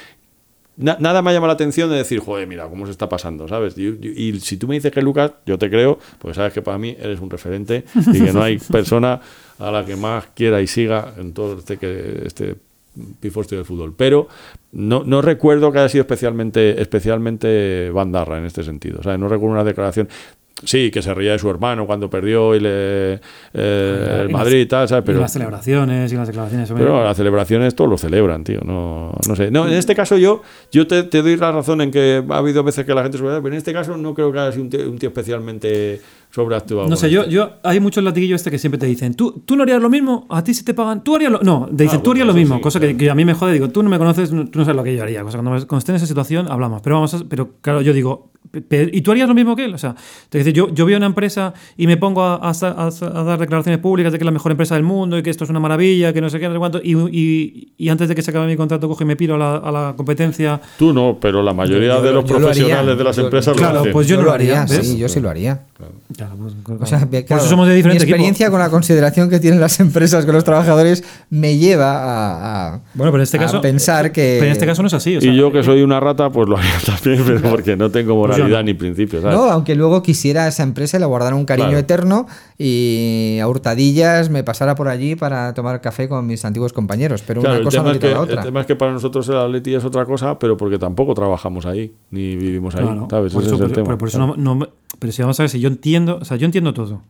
Na- nada me ha llamado la atención de decir, joder, mira cómo se está pasando, ¿sabes? Y, y- y si tú me dices que Lucas, yo te creo, porque sabes que para mí eres un referente y que no hay persona a la que más quiera y siga en todo este, que, este pifostio del fútbol. Pero no, no recuerdo que haya sido especialmente, especialmente bandarra en este sentido. O sea, no recuerdo una declaración. Sí, que se reía de su hermano cuando perdió y le, eh, el Y Madrid y tal, ¿sabes? y Pero, las celebraciones y las declaraciones. pero las celebraciones todos lo celebran, tío. No, no sé. No, en este caso yo, yo te, te doy la razón en que ha habido veces que la gente se pero en este caso no creo que haya sido un tío, un tío especialmente sobreactuado. No sé, yo, yo hay muchos latiguillos este que siempre te dicen, ¿tú, tú no harías lo mismo, a ti si te pagan, tú harías lo No, te dicen, Ah, tú bueno, harías lo mismo, sí, cosa claro. que, que a mí me jode, digo, tú no me conoces, no- tú no sabes lo que yo haría. Cosa, cuando, me- cuando esté en esa situación hablamos, pero vamos a, pero claro, yo digo, ¿y tú harías lo mismo que él? O sea, te dice, yo, yo veo una empresa y me pongo a, a sa- a sa- a dar declaraciones públicas de que es la mejor empresa del mundo y que esto es una maravilla, que no sé qué, no sé cuánto, y, y- y antes de que se acabe mi contrato cojo y me piro a la, a la competencia. Tú no, pero la mayoría Yo- de los yo lo haría. profesionales de las Yo- empresas Claro, lo hacen. pues yo no lo haría, ¿ves? sí, yo sí lo haría. Claro, pues, O sea, bien, Por claro, eso somos de diferente mi experiencia equipo. con la consideración que tienen las empresas con los trabajadores me lleva a, a- Bueno, pero en este a caso. pensar que Pero en este caso no es así. o sea, y yo que soy una rata, pues lo haría también, pero porque no tengo Pues moralidad no. ni principios. ¿sabes? no, aunque luego quisiera a esa empresa y le guardara un cariño Claro. eterno y a hurtadillas me pasara por allí para tomar café con mis antiguos compañeros, pero Claro, una el cosa no es que, la el otra. tema es que para nosotros el Atleti es otra cosa, pero porque tampoco trabajamos ahí, ni vivimos ahí, Claro, ¿sabes? por Ese eso, es el por- tema. pero por eso no- pero si vamos a ver, si yo entiendo, o sea, yo entiendo todo.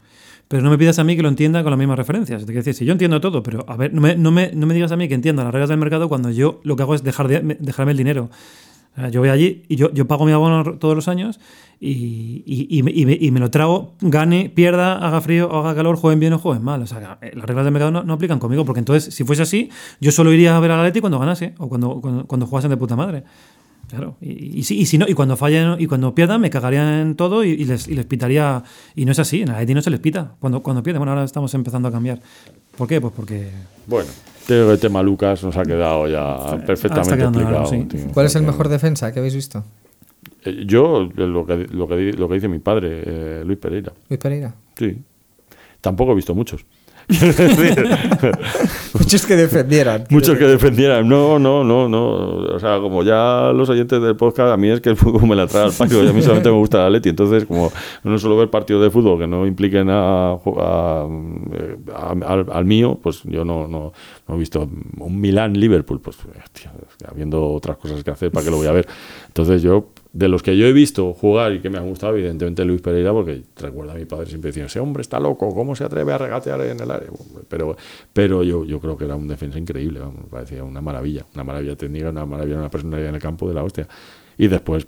Pero no me pidas a mí que lo entienda con las mismas referencias. Te quiero decir, si yo entiendo todo, pero a ver, no me, no me, no me digas a mí que entienda las reglas del mercado cuando yo lo que hago es dejar de, me- dejarme el dinero. O Yo voy allí y yo, yo pago mi abono todos los años y, y- y me, me- y me lo trago, gane, pierda, haga frío, haga calor, jueguen bien o jueguen mal. O sea, eh, las reglas del mercado no, no aplican conmigo, porque entonces, si fuese así, yo solo iría a ver al Atleti cuando ganase o cuando, cuando, cuando jugasen de puta madre. Claro, y, y, si, y si no, y cuando fallen y cuando pierdan, me cagaría en todo y, y les, y les pitaría. Y no es así, en la Atleti no se les pita cuando, cuando pierden. Bueno, ahora estamos empezando a cambiar. ¿Por qué? Pues porque. Bueno, creo que el tema Lucas nos ha quedado ya está perfectamente quedando explicado. claro, sí. tío. ¿Cuál es el mejor defensa que habéis visto? Eh, Yo, eh, lo que, lo, que, di- lo que dice mi padre, eh, Luis Pereira. Luis Pereira. Sí. Tampoco he visto muchos. Decir, Muchos que defendieran. Muchos que defendieran. No, no, no, no. O sea, como ya los oyentes del podcast, a mí es que el fútbol me la trae al y a mí solamente me gusta el Atleti. Entonces, como no suelo ver partidos de fútbol que no impliquen a, a- a- al, al mío, pues yo no, no, no he visto un Milán-Liverpool. Pues, habiendo otras cosas que hacer, ¿para qué lo voy a ver? Entonces, yo, de los que yo he visto jugar y que me han gustado, evidentemente Luis Pereira, porque recuerda a mi padre siempre diciendo, ese hombre está loco, ¿cómo se atreve a regatear en el área? Pero, pero yo, yo creo que era un defensa increíble, vamos, parecía una maravilla, una maravilla técnica, una maravilla, una personalidad en el campo de la hostia. Y después,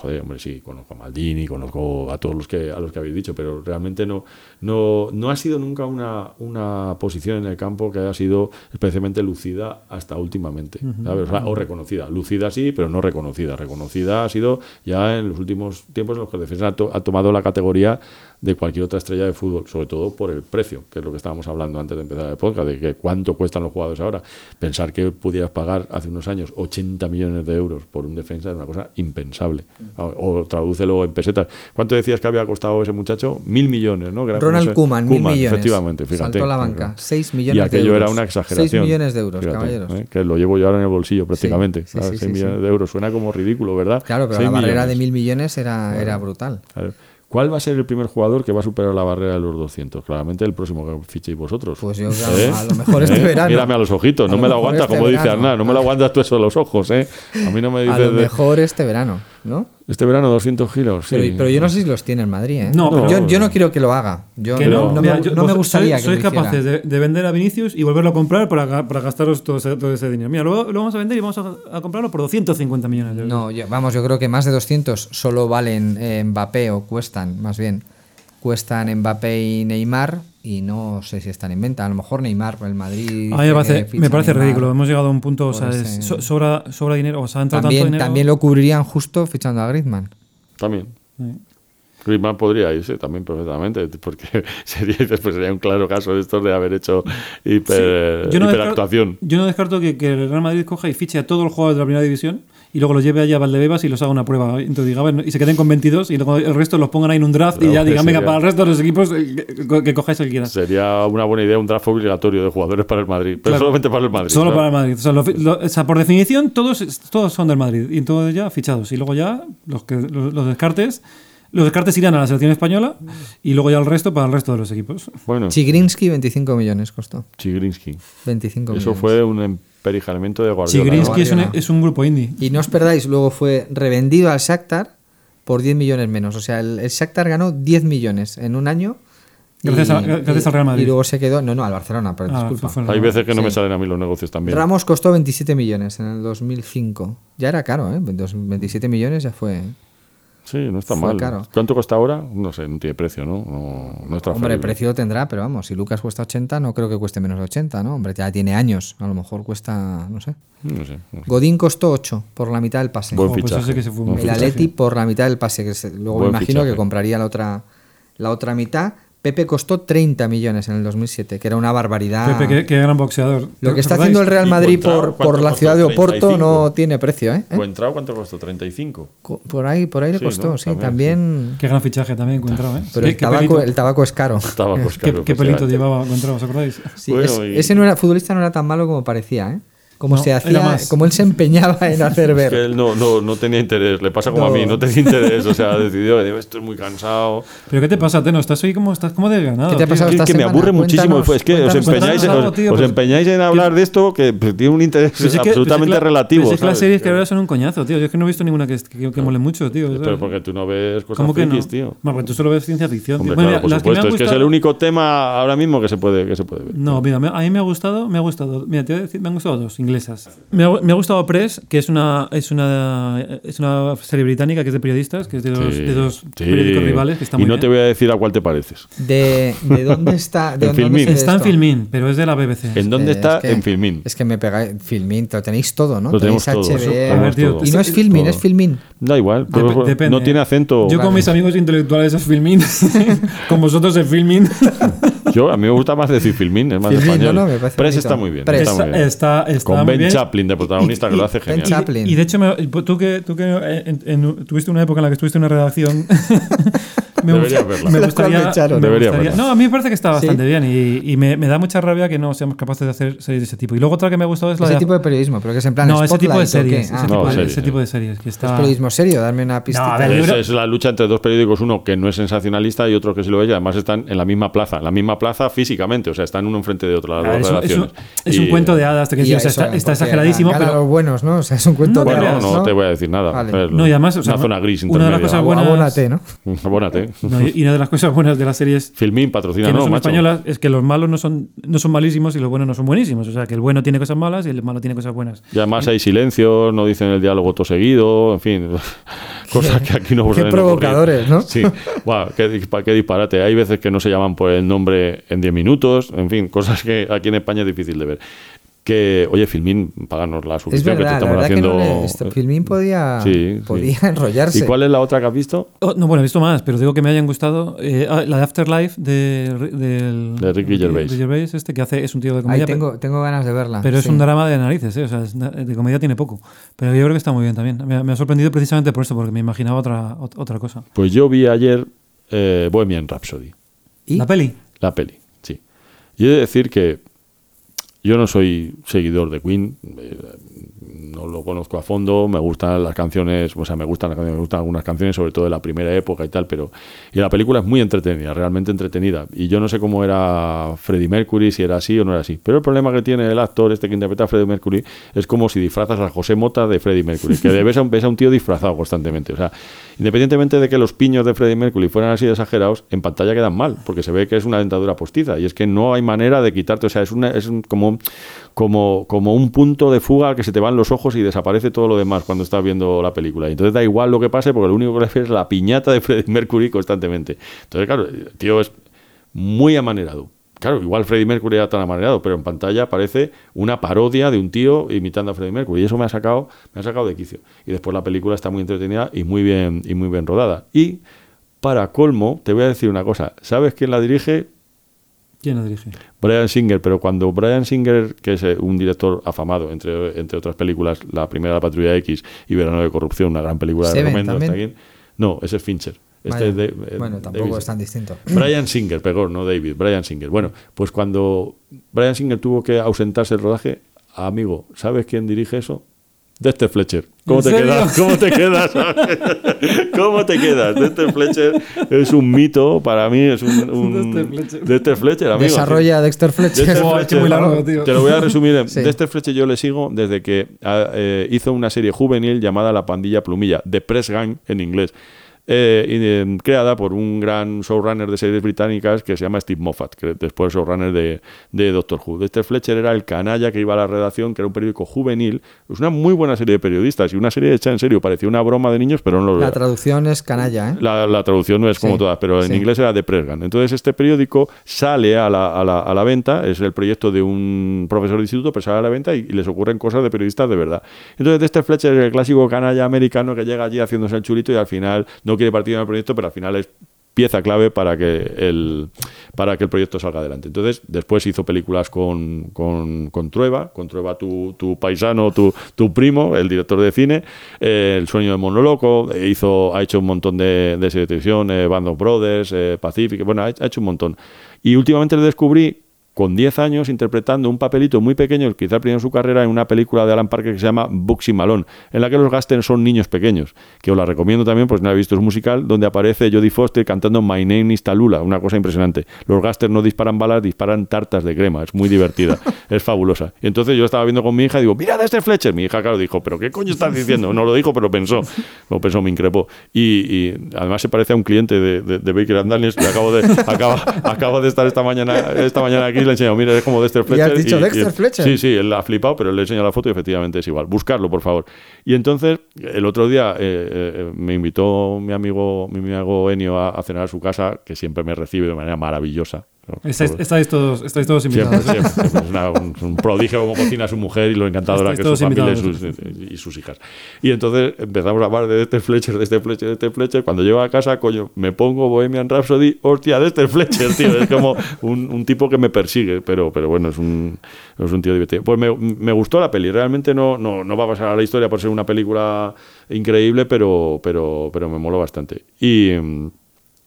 joder, hombre, sí, conozco a Maldini, conozco a todos los que, a los que habéis dicho, pero realmente no, no, no ha sido nunca una, una posición en el campo que haya sido especialmente lucida hasta últimamente, ¿sabes? O, sea, o reconocida. Lucida sí, pero no reconocida. Reconocida ha sido ya en los últimos tiempos en los que el defensa ha, to- ha tomado la categoría de cualquier otra estrella de fútbol, sobre todo por el precio, que es lo que estábamos hablando antes de empezar el podcast, de que cuánto cuestan los jugadores ahora. Pensar que pudieras pagar hace unos años 80 millones de euros por un defensa es una cosa impensable. O, o tradúcelo en pesetas. ¿Cuánto decías que había costado ese muchacho? Mil millones, ¿no? Ronald Koeman, mil millones. Efectivamente, fíjate. Saltó la banca. 6 millones y de aquello era euros. una exageración. 6 millones de euros, Fíjate, caballeros. ¿eh? Que lo llevo yo ahora en el bolsillo prácticamente. sí, ¿sabes? sí, 6 sí, millones de euros. Suena como ridículo, ¿verdad? Claro, pero Seis la barrera de mil millones era, era brutal. Claro. ¿Cuál va a ser el primer jugador que va a superar la barrera de los 200? Claramente el próximo que fichéis vosotros. Pues yo, ¿Eh? a lo mejor este ¿Eh? verano. Mírame a los ojitos, A no lo me lo este como dice. Arnal, no me lo aguantas tú eso de los ojos, ¿eh? A mí no me A dices lo de- mejor este verano, ¿no? Este verano 200 kilos. Pero, sí. pero yo no sé si los tiene el Madrid, ¿eh? No, yo, yo no quiero que lo haga. Yo Que no, no, no Mira, me, yo- no me gustaría sois, que sois capaces de, de vender a Vinicius y volverlo a comprar para, para gastaros todo ese, todo ese dinero. Mira, lo, lo vamos a vender y vamos a, a comprarlo por 250 millones de euros. No, yo- vamos, yo creo que más de 200 solo valen eh, Mbappé o cuestan, más bien, cuestan Mbappé y Neymar y no sé si están en venta. A lo mejor Neymar, el Madrid. A mí me parece, me parece ridículo. Hemos llegado a un punto, o sea, ese- es- so- sobra, sobra dinero, o sea, tanto También, dinero. también lo cubrirían justo fichando a Griezmann. También. Sí. Griezmann podría irse también perfectamente, porque sería, después sería un claro caso de estos de haber hecho hiper, Yo no, hiperactuación. descarto, yo no descarto que, que el Real Madrid coja y fiche a todos los jugadores de la primera división y luego los lleve allá a Valdebebas y los haga una prueba. Entonces diga, ver, y se queden con 22 y luego el resto los pongan ahí en un draft y No, ya digan, venga, para el resto de los equipos eh, que, que cojáis el que quieras. Sería una buena idea un draft obligatorio de jugadores para el Madrid, pero Claro. solamente para el Madrid. Solo ¿no? para el Madrid. O sea, lo- lo- o sea, por definición, todos, todos son del Madrid. Y entonces ya fichados. Y luego ya los, que, los, los descartes. Los descartes irán a la selección española y luego ya el resto para el resto de los equipos. Bueno, Chigrinsky 25 millones costó. Chigrinsky. 25 Eso millones. fue un emperijamiento de Guardiola. Chigrinsky es un, Guardiola. es un grupo indie. Y no os perdáis, luego fue revendido al Shakhtar por 10 millones menos. O sea, el, el Shakhtar ganó 10 millones en un año. Gracias a- gracias al Real Madrid. Y luego se quedó, no, no, al Barcelona, pero Ah, disculpa. Hay veces que no me salen a mí los negocios también. Ramos costó 27 millones en el 2005. Ya era caro, ¿eh? Dos- 27 millones ya fue. Sí, no está Fue mal. caro. ¿Cuánto cuesta ahora? No sé, no tiene precio, ¿no? No, no está Hombre, fácil. precio tendrá, pero vamos, si Lucas cuesta 80, no creo que cueste menos de 80, ¿no? Hombre, ya tiene años. A lo mejor cuesta, no sé. No sé. no sé. Godín costó 8 por la mitad del pase. Buen Oh, pues fichaje. que se fue un Buen El fichaje. Atleti por la mitad del pase, que se- luego Buen me imagino fichaje. que compraría la otra, la otra mitad. Pepe costó 30 millones en el 2007, que era una barbaridad. Pepe, qué, qué gran boxeador. Lo que está ¿Recordáis? haciendo el Real ¿Y Madrid por, por la ciudad de Oporto 35. no tiene precio, ¿eh? ¿Cuentrao cuánto costó? ¿35? Co- Por ahí, por ahí le Sí, costó, ¿no? sí, También, también. Qué gran fichaje también encontrado, ¿eh? Pero el tabaco, pelito- el tabaco es caro. Estaba pues qué- caro. qué pelito efectivamente. llevaba encontrado, ¿os acordáis? Sí, Bueno, es- y- Ese no era, futbolista no era tan malo como parecía, ¿eh? Como No, se hacía, más. como él se empeñaba en hacer Es ver. que él no, no, no tenía interés, le pasa como a mí, no tenía interés, o sea, decidió, digo, estoy muy cansado. ¿Pero qué te pasa, Teno? Estás hoy como, estás como desganado. ¿Qué te ha pasado Es esta que me aburre muchísimo, Cuéntanos, es que os empeñáis, cuéntanos os, algo, tío, os pues- empeñáis en hablar de esto que pues, tiene un interés Pero es que- absolutamente pero si es que la- relativo. pero si es que las series que ahora son un coñazo, tío. Yo es que no he visto ninguna que, que, que mole mucho, tío. Pero ¿sabes? porque tú no ves cosas ¿Cómo que no? frikis, tío. Bueno, porque tú solo ves ciencia ficción. Hombre, tío. Bueno, claro, por mira, las que me supuesto, han es que es el único tema ahora mismo que se puede, que se puede ver. No, mira, a mí me ha gustado, me ha gustado. Mira, te voy a decir, me han gustado dos inglesas. Me ha, me ha gustado Press, que es una es una es una serie británica que es de periodistas, que es de dos, Sí, de dos sí. periódicos rivales, que está y muy no bien. te voy a decir a cuál te pareces. ¿De, de dónde está? De En dónde Filmin. Está en? Filmin, pero es de la BBC. ¿En dónde Eh, está? es que- en Filmin. Es que me pegáis. Filmin, lo tenéis todo, ¿no? Lo tenemos tenéis todo, HD. eso, A ver, tío, todo. Y no es Filmin, Todo. es Filmin. Da igual, Dep- depende. no tiene acento. Yo Vale. con mis amigos intelectuales es Filmin, con vosotros es Filmin. Yo, a mí me gusta más decir Filmin, es más Filmin, español. no, no, me parece Press bonito. está muy bien. Press. Está muy está, bien. está, está Con muy Ben bien. Chaplin de protagonista, que lo hace Ben genial. Chaplin. Y de hecho, me- tú que, tú que eh, en- en- tuviste una época en la que estuviste en una redacción. me Deberías verla. Me gustaría. me echaron. me Deberías gustaría- verla. no, a mí me parece que está ¿Sí? bastante bien y, y me, me da mucha rabia que no seamos capaces de hacer series de ese tipo. Y luego otra que me ha gustado es la Ese de. tipo de periodismo, pero que es en plan. no, ese tipo de series. Ah, Ese, tipo, No, de, series, ese sí. tipo de series. Que está. ¿Es periodismo serio? Darme una pista. a ver, Es, libro- es la lucha entre dos periódicos, uno que no es sensacionalista y otro que sí lo es, y además están en la misma plaza, en la misma plaza físicamente, o sea, están uno enfrente de otro, las dos es, un, es un- redacciones. es un Y- cuento de hadas, decir, o sea, está, exageradísimo, pero. los buenos, ¿no? O sea, es un cuento No, de pero Bueno, hadas, no, te voy a decir nada. No, y además, una zona gris una de las cosas buenas- Abónate, ¿no? Abónate. No, y una de las cosas buenas de las series Filmín patrocina, que no, no, son macho. españolas es que los malos no son, no son malísimos y los buenos no son buenísimos. O sea, que el bueno tiene cosas malas y el malo tiene cosas buenas. Y además hay silencios, no dicen el diálogo todo seguido, en fin, cosas que aquí no Qué provocadores, ¿no? Sí, Buah, qué, qué disparate. Hay veces que no se llaman por el nombre en 10 minutos, en fin, cosas que aquí en España es difícil de ver. Que, oye, Filmín, páganos la Es suscripción que te verdad, la estamos verdad que haciendo. no esto- Filmin podía, Sí, sí. podía enrollarse. ¿Y cuál es la otra que has visto? Oh, no, bueno, he visto más, pero digo que me hayan gustado. eh, ah, la de Afterlife de, del- De Ricky Gervais. de Gervais, este que hace, es un tío de Ahí comedia. tengo, tengo ganas de verla. Pero es un drama de narices, ¿eh? o sea, es de comedia tiene poco. Pero yo creo que está muy bien también. Me, ha- me ha sorprendido precisamente por eso, porque me imaginaba otra, ot- otra cosa. Pues yo vi ayer eh, Bohemian Rhapsody, ¿Y? La peli. la peli, sí. Y he de decir que yo no soy seguidor de Queen, eh, lo conozco a fondo, me gustan las canciones, o sea, me gustan, algunas canciones, sobre todo de la primera época y tal, pero y la película es muy entretenida, realmente entretenida. Y yo no sé cómo era Freddie Mercury, si era así o no era así. Pero el problema que tiene el actor este que interpreta a Freddie Mercury es como si disfrazas a José Mota de Freddie Mercury, que ves a un, tío disfrazado constantemente. O sea, independientemente de que los piños de Freddie Mercury fueran así exagerados, en pantalla quedan mal, porque se ve que es una dentadura postiza y es que no hay manera de quitarte, o sea, es, como, como, como un punto de fuga que se te van los ojos y desaparece todo lo demás cuando estás viendo la película. Y entonces da igual lo que pase porque lo único que le ves es la piñata de Freddie Mercury constantemente. Entonces, claro, el tío es muy amanerado. Claro, igual Freddie Mercury era tan amanerado, pero en pantalla parece una parodia de un tío imitando a Freddie Mercury. Y eso me ha sacado, me ha sacado de quicio. Y después la película está muy entretenida y muy bien, y muy bien rodada. Y para colmo, te voy a decir una cosa. ¿Sabes quién la dirige? ¿Quién lo dirige? Brian Singer, pero cuando Brian Singer, que es eh, un director afamado, entre, entre otras películas, la primera La Patrulla X y Verano de Corrupción, una gran película de recomiendo hasta también. aquí. No, ese es Fincher. Este es de- eh, bueno, David tampoco es tan distinto. Brian Singer, perdón, no David, Brian Singer. Bueno, pues cuando Brian Singer tuvo que ausentarse del rodaje, amigo, ¿sabes quién dirige eso? Dexter Fletcher. ¿Cómo ¿En te quedas? ¿Cómo te quedas? ¿Cómo te quedas? Dexter Fletcher es un mito para mí, es un, un- Dexter Fletcher. Dexter Fletcher, amigo. Desarrolla Dexter Fletcher. Dexter Fletcher, muy largo, tío. Te lo voy a resumir. en- Sí. Dexter Fletcher yo le sigo desde que ah, eh, hizo una serie juvenil llamada La Pandilla Plumilla, The Press Gang en inglés. Eh, eh, creada por un gran showrunner de series británicas que se llama Steve Moffat, que después showrunner de, de Doctor Who. Dexter Fletcher era el canalla que iba a la redacción, que era un periódico juvenil. Es una muy buena serie de periodistas y una serie hecha en serio. Parecía una broma de niños, pero no lo La era. traducción es canalla, ¿eh? La, la traducción no es como Sí, todas, pero en sí. inglés era de Presgan. Entonces este periódico sale a la, a, la, a la venta, es el proyecto de un profesor de instituto, pero sale a la venta y, y les ocurren cosas de periodistas de verdad. Entonces este Fletcher es el clásico canalla americano que llega allí haciéndose el chulito y al final no quiere partir en el proyecto, pero al final es pieza clave para que el para que el proyecto salga adelante. Entonces, después hizo películas con, con, con Trueba, con Trueba tu, tu paisano, tu, tu primo, el director de cine, eh, El sueño de Monoloco, eh, hizo, ha hecho un montón de, de series de eh, Band of Brothers, Pacific, bueno, ha, ha hecho un montón. Y últimamente le descubrí con 10 años interpretando un papelito muy pequeño, quizá el primero en su carrera, en una película de Alan Parker que se llama Bugsy Malone, en la que los Gaster son niños pequeños, que os la recomiendo también, pues no la he visto, es musical, donde aparece Jodie Foster cantando My Name is Tallulah, una cosa impresionante. Los Gaster no disparan balas, disparan tartas de crema, es muy divertida, es fabulosa. Y entonces yo estaba viendo con mi hija y digo, mira de este Fletcher. Mi hija, claro, dijo, ¿pero qué coño estás diciendo? No lo dijo, pero pensó, lo pensó, me increpó. Y, y además se parece a un cliente de, de, de Baker and Daniels, que acabo de, acaba, acabo de estar esta mañana, esta mañana aquí y le he enseñado, mira, es como Dexter ¿Y Fletcher. has dicho Dexter Fletcher? Sí, sí, él ha flipado, pero le he enseñado la foto y efectivamente es igual. Buscarlo, por favor. Y entonces, el otro día eh, eh, me invitó mi amigo, mi amigo Enio a, a cenar a su casa, que siempre me recibe de manera maravillosa. Estáis, estáis todos, estáis todos Siempre, invitados. ¿eh? siempre, siempre. Es una- un, un prodigio como cocina su mujer y lo encantadora que es su familia y sus, y sus hijas. Y entonces empezamos a hablar de este Fletcher, de este Fletcher, de este Fletcher. Cuando llego a casa, coño, me pongo Bohemian Rhapsody, hostia, de este Fletcher, tío. Es como un, un tipo que me persigue, pero, pero bueno, es un, es un tío divertido. Pues me, me gustó la peli. Realmente no, no, no va a pasar a la historia por ser una película increíble, pero, pero, pero me moló bastante. Y.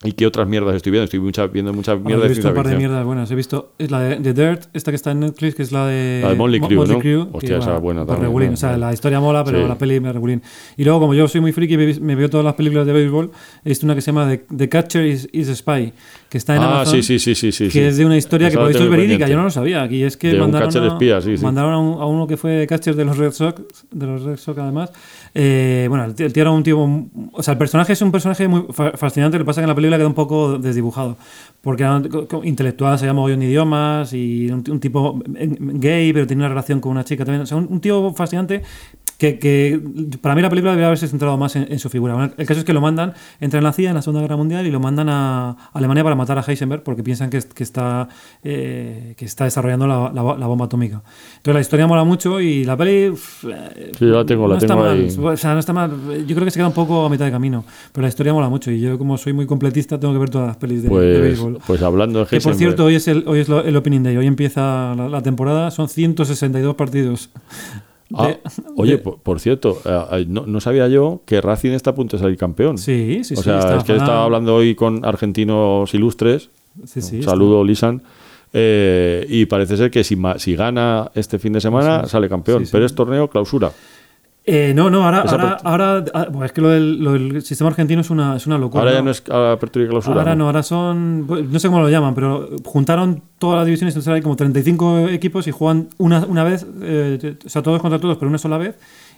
¿Y qué otras mierdas estoy viendo? Estoy mucha- viendo muchas mierdas he de visto un par de mierdas buenas. He visto es la de, de Dirt, esta que está en Netflix, que es la de. La de Motley Mo- Crue, Motley ¿no? Crue, Hostia, que, esa bueno, buena también, regulín. O sea, la historia mola, pero Sí. la peli me regulín. Y luego, como yo soy muy friki y me, me veo todas las películas de béisbol, he visto una que se llama The, The Catcher is, is a Spy, que está en Ah, Amazon. sí, sí, sí, sí, sí. que sí. es de una historia Esa que por esto es verídica, yo no lo sabía. Y es que De mandaron, a, espía, sí, sí. mandaron a, un- a uno que fue catcher de los Red Sox, de los Red Sox además. Eh, bueno, el tío, el tío era un tío. O sea, el personaje es un personaje muy fa- fascinante. Lo que pasa es que en la película queda un poco desdibujado. Porque era intelectual, sabía mogollón de idiomas y un, un tipo gay, pero tenía una relación con una chica también. O sea, un, un tío fascinante que, que para mí la película debería haberse centrado más en, en su figura. Bueno, el caso es que lo mandan, entra en la CIA en la Segunda Guerra Mundial y lo mandan a Alemania para matar a Heisenberg porque piensan que, que está, eh, que está desarrollando la, la- la bomba atómica. Entonces la historia mola mucho y la peli... uf, eh, Sí, yo la tengo, la no está tengo mal. ahí. O sea, no está mal. Yo creo que se queda un poco a mitad de camino. Pero la historia mola mucho y yo como soy muy completista tengo que ver todas las pelis de, de Pues, béisbol. pues hablando de Que por Heisenberg- cierto, hoy es el, hoy es el opening day, hoy empieza la, la temporada, son 162 partidos. Ah, De- oye, de- por, por cierto, eh, no, no sabía yo que Racing está a punto de salir campeón. sí, sí, o sí. sea, está es que estaba hablando hoy con argentinos ilustres. Sí, sí, Un está- saludo, Lisan. Eh, y parece ser que si, si gana este fin de semana sale campeón, pero es torneo clausura. Eh, no, no, ahora, ahora, ahora ah, bueno, es que lo del, lo del sistema argentino es una, es una locura. Ahora ya no es apertura y clausura. Ahora no, ahora son. pues, No sé cómo lo llaman, pero juntaron todas las divisiones, entonces hay como 35 equipos y juegan una, una vez, eh, o sea, todos contra todos, pero una sola vez,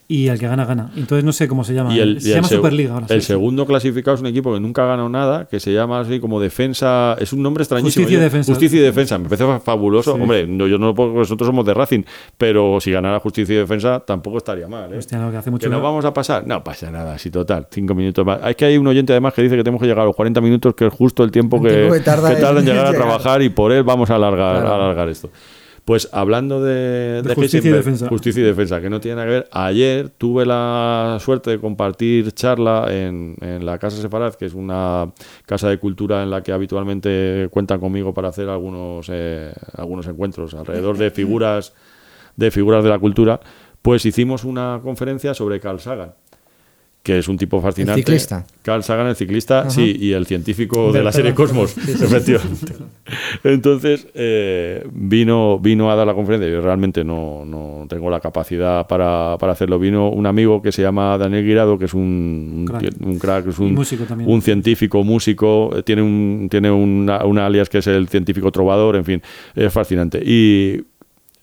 y el que gana, gana. Entonces no sé cómo se llama. Y el, se y el llama Superliga ahora. El sí. segundo clasificado es un equipo que nunca ha ganado nada, que se llama así como Defensa. Es un nombre extrañísimo. Justicia y Defensa. Justicia y Defensa. Me parece fa- fabuloso. Sí. Hombre, no, yo no lo puedo, porque nosotros somos de Racing, pero si ganara Justicia y Defensa tampoco estaría mal. ¿eh? Hostia, no, que hace mucho ¿Que que- vamos a pasar? No pasa nada, sí, total. Cinco minutos más. Es que hay un oyente además que dice que tenemos que llegar a los 40 minutos, que es justo el tiempo El que, tiempo que tarda que tarda en en llegar a trabajar y por él vamos a alargar, Claro. a alargar esto. Pues hablando de, De justicia y defensa. justicia y defensa, que no tiene nada que ver. Ayer tuve la suerte de compartir charla en, en la Casa Sefarad, que es una casa de cultura en la que habitualmente cuentan conmigo para hacer algunos, eh, algunos encuentros alrededor de figuras, de figuras de la cultura. Pues hicimos una conferencia sobre Carl Sagan que es un tipo fascinante. ciclista. Carl Sagan, el ciclista, Ajá. sí, y el científico de la serie. Cosmos, efectivamente. Entonces, eh, vino, vino a dar la conferencia. Yo realmente no, no tengo la capacidad para, para hacerlo. Vino un amigo que se llama Daniel Guirado, que es un, un Crack. un crack, es un, un científico, músico, eh, tiene un, tiene una, una alias que es el científico trovador, en fin, es fascinante. Y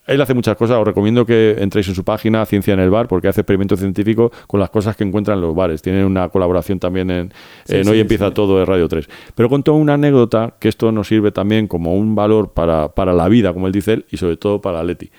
él hace muchas cosas, os recomiendo que entréis en su página Ciencia en el Bar, porque hace experimentos científicos con las cosas que encuentran en los bares. Tiene una colaboración también en, Sí, en sí, Hoy empieza sí. todo de Radio 3. Pero contó una anécdota que esto nos sirve también como un valor para, para la vida, como él dice él, y sobre todo para Leti.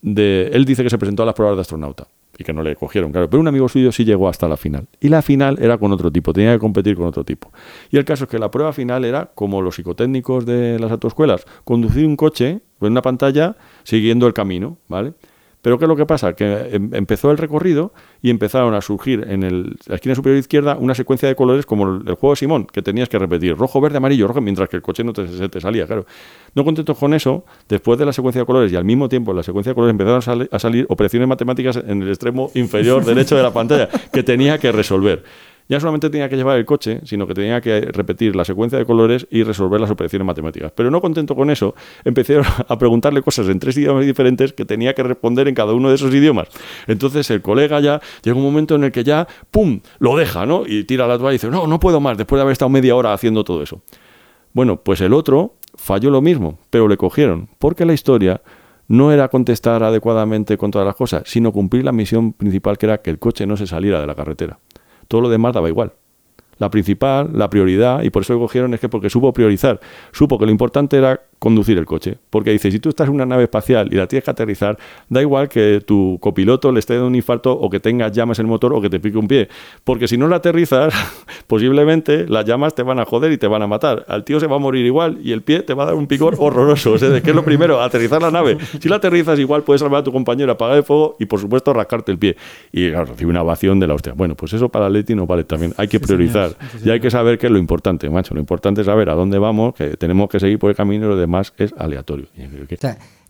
De, él dice que se presentó a las pruebas de astronauta y que no le cogieron, claro. Pero un amigo suyo sí llegó hasta la final. Y la final era con otro tipo, tenía que competir con otro tipo. Y el caso es que la prueba final era como los psicotécnicos de las autoescuelas, conducir un coche con una pantalla siguiendo el camino, ¿vale? Pero ¿qué es lo que pasa? Que em- empezó el recorrido y empezaron a surgir en el- la esquina superior izquierda una secuencia de colores como el, el juego de Simón, que tenías que repetir rojo, verde, amarillo, rojo, mientras que el coche no te, se salía, claro. No contentos con eso, después de la secuencia de colores y al mismo tiempo en la secuencia de colores empezaron a, a salir operaciones matemáticas en el extremo inferior derecho de la pantalla que tenía que resolver. Ya solamente tenía que llevar el coche, sino que tenía que repetir la secuencia de colores y resolver las operaciones matemáticas. Pero no contento con eso, empecé a preguntarle cosas en tres idiomas diferentes que tenía que responder en cada uno de esos idiomas. Entonces el colega ya llega un momento en el que ya, ¡pum!, lo deja, ¿no? Y tira la toalla y dice, no, no puedo más, después de haber estado media hora haciendo todo eso. Bueno, pues el otro falló lo mismo, pero le cogieron, porque la historia no era contestar adecuadamente con todas las cosas, sino cumplir la misión principal que era que el coche no se saliera de la carretera. Todo lo demás daba igual. La principal, la prioridad, y por eso le cogieron es que porque supo priorizar, supo que lo importante era conducir el coche. Porque dice, si tú estás en una nave espacial y la tienes que aterrizar, da igual que tu copiloto le esté dando un infarto o que tengas llamas en el motor o que te pique un pie. Porque si no la aterrizas, posiblemente las llamas te van a joder y te van a matar. Al tío se va a morir igual y el pie te va a dar un picor horroroso. O sea, ¿qué es lo primero? Aterrizar la nave. Si la aterrizas, igual puedes salvar a tu compañero, apagar el fuego y, por supuesto, rascarte el pie. Y claro, recibe una ovación de la hostia. Bueno, pues eso para Leti no vale también. Hay que Sí, priorizar. señor. Sí, Y hay que saber qué es lo importante, macho. Lo importante es saber a dónde vamos, que tenemos que seguir por el camino lo demás es aleatorio.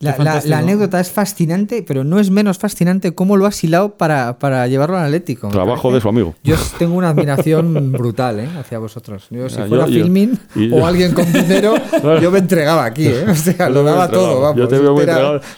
La, la- la anécdota es fascinante, pero no es menos fascinante cómo lo has hilado para, para llevarlo al Atlético. Trabajo de su amigo. Yo tengo una admiración brutal ¿eh? hacia vosotros. Yo, si fuera yo- yo- Filmin y- o alguien con dinero, yo me entregaba aquí. ¿eh? O sea, lo Yo daba todo. Vamos. Yo te veo muy.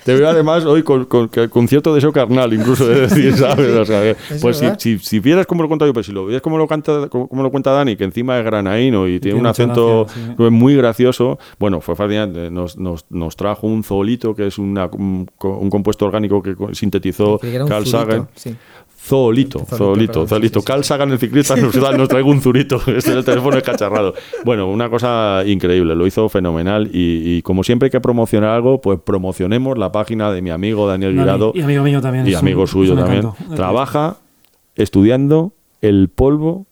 Te veo además hoy con, con, con cierto deseo carnal, incluso de decir, ¿sabes? O sea, pues si, si, si vieras cómo lo cuenta yo, pues si lo vieras cómo lo, canta, cómo, cómo lo cuenta Dani, que encima es granaíno y tiene tiene un acento gracia, sí. muy gracioso, bueno, fue fascinante. Nos, nos, nos trajo un zoolito, que es una- un, co- un compuesto orgánico que sintetizó que Carl zurito, Sagan. sí. Zoolito, Zoolito, Zoolito, Carl. Sagan, el ciclista, nos, nos traigo un zurito. Este el teléfono es cacharrado. Bueno, una cosa increíble, lo hizo fenomenal. Y, y como siempre hay que promocionar algo, pues promocionemos la página de mi amigo Daniel Guirado y amigo mío también. y es amigo un- suyo es también. encanto. Trabaja estudiando el polvo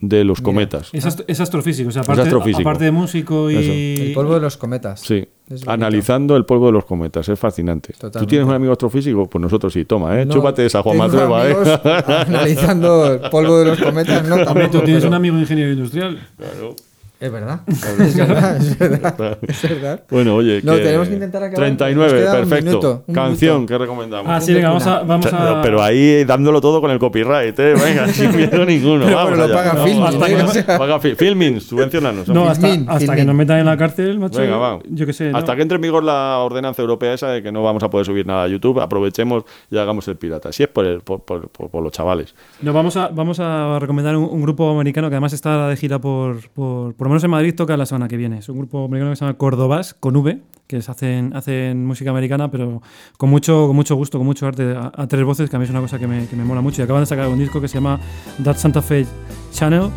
de los Mira. cometas. Es, ast- es astrofísico, o sea, aparte, astrofísico. aparte de músico y. Eso. El polvo de los cometas. Sí, Es. Analizando el polvo de los cometas, es fascinante. ¿Tú Totalmente. tienes un amigo astrofísico? Pues nosotros sí, toma, ¿eh? No, Chúpate esa Juan Matrueva, ¿eh? Analizando el polvo de los cometas, no, Hombre, tú tienes pero- un amigo ingeniero industrial. Claro. Es verdad. Es verdad, es verdad. Es verdad. Bueno, oye. No, tenemos que intentar acabar. 39, Nos queda un perfecto. minuto, un Canción minuto. que recomendamos. Ah, sí, venga, vamos a. Vamos Pero, a pero ahí dándolo todo con el copyright, ¿eh? Venga, sin miedo ninguno. Pero Vamos bueno, lo allá. paga No, Filmin, hasta ¿eh? que- O sea- paga Fi- Filmin, subvencionanos. No, hasta, Filmin, hasta que nos metan en la cárcel, macho. Venga, va. Yo qué sé. ¿no? Hasta que entre en vigor la ordenanza europea esa de que no vamos a poder subir nada a YouTube, aprovechemos y hagamos el pirata. Si es por, el- por, por- por- por los chavales. No, vamos a, vamos a recomendar un, un grupo americano que además está de gira por, por, por lo menos en Madrid, toca la semana que viene. Es un grupo americano que se llama Cordobás, con V, que es- hacen, hacen música americana, pero con mucho, con mucho gusto, con mucho arte, a, a tres voces, que a mí es una cosa que me, que me mola mucho. Y acaban de sacar un disco que se llama That Santa Fe Channel,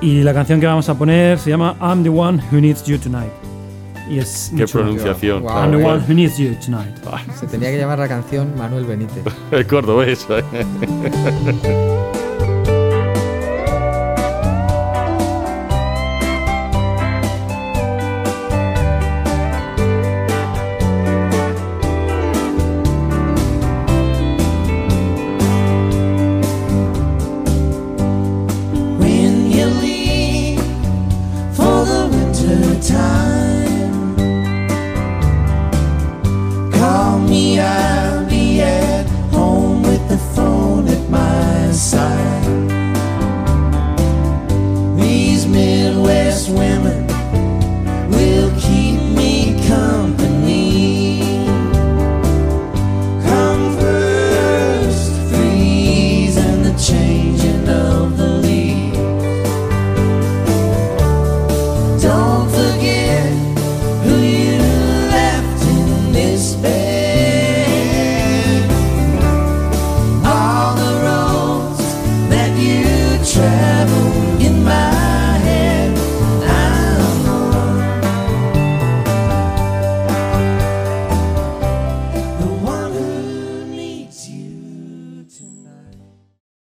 y la canción que vamos a poner se llama I'm the One Who Needs You Tonight. Y es Qué pronunciación. Wow. I'm the. One Who Needs You Tonight. Se tenía que llamar la canción Manuel Benítez. El cordobés. ¿eh?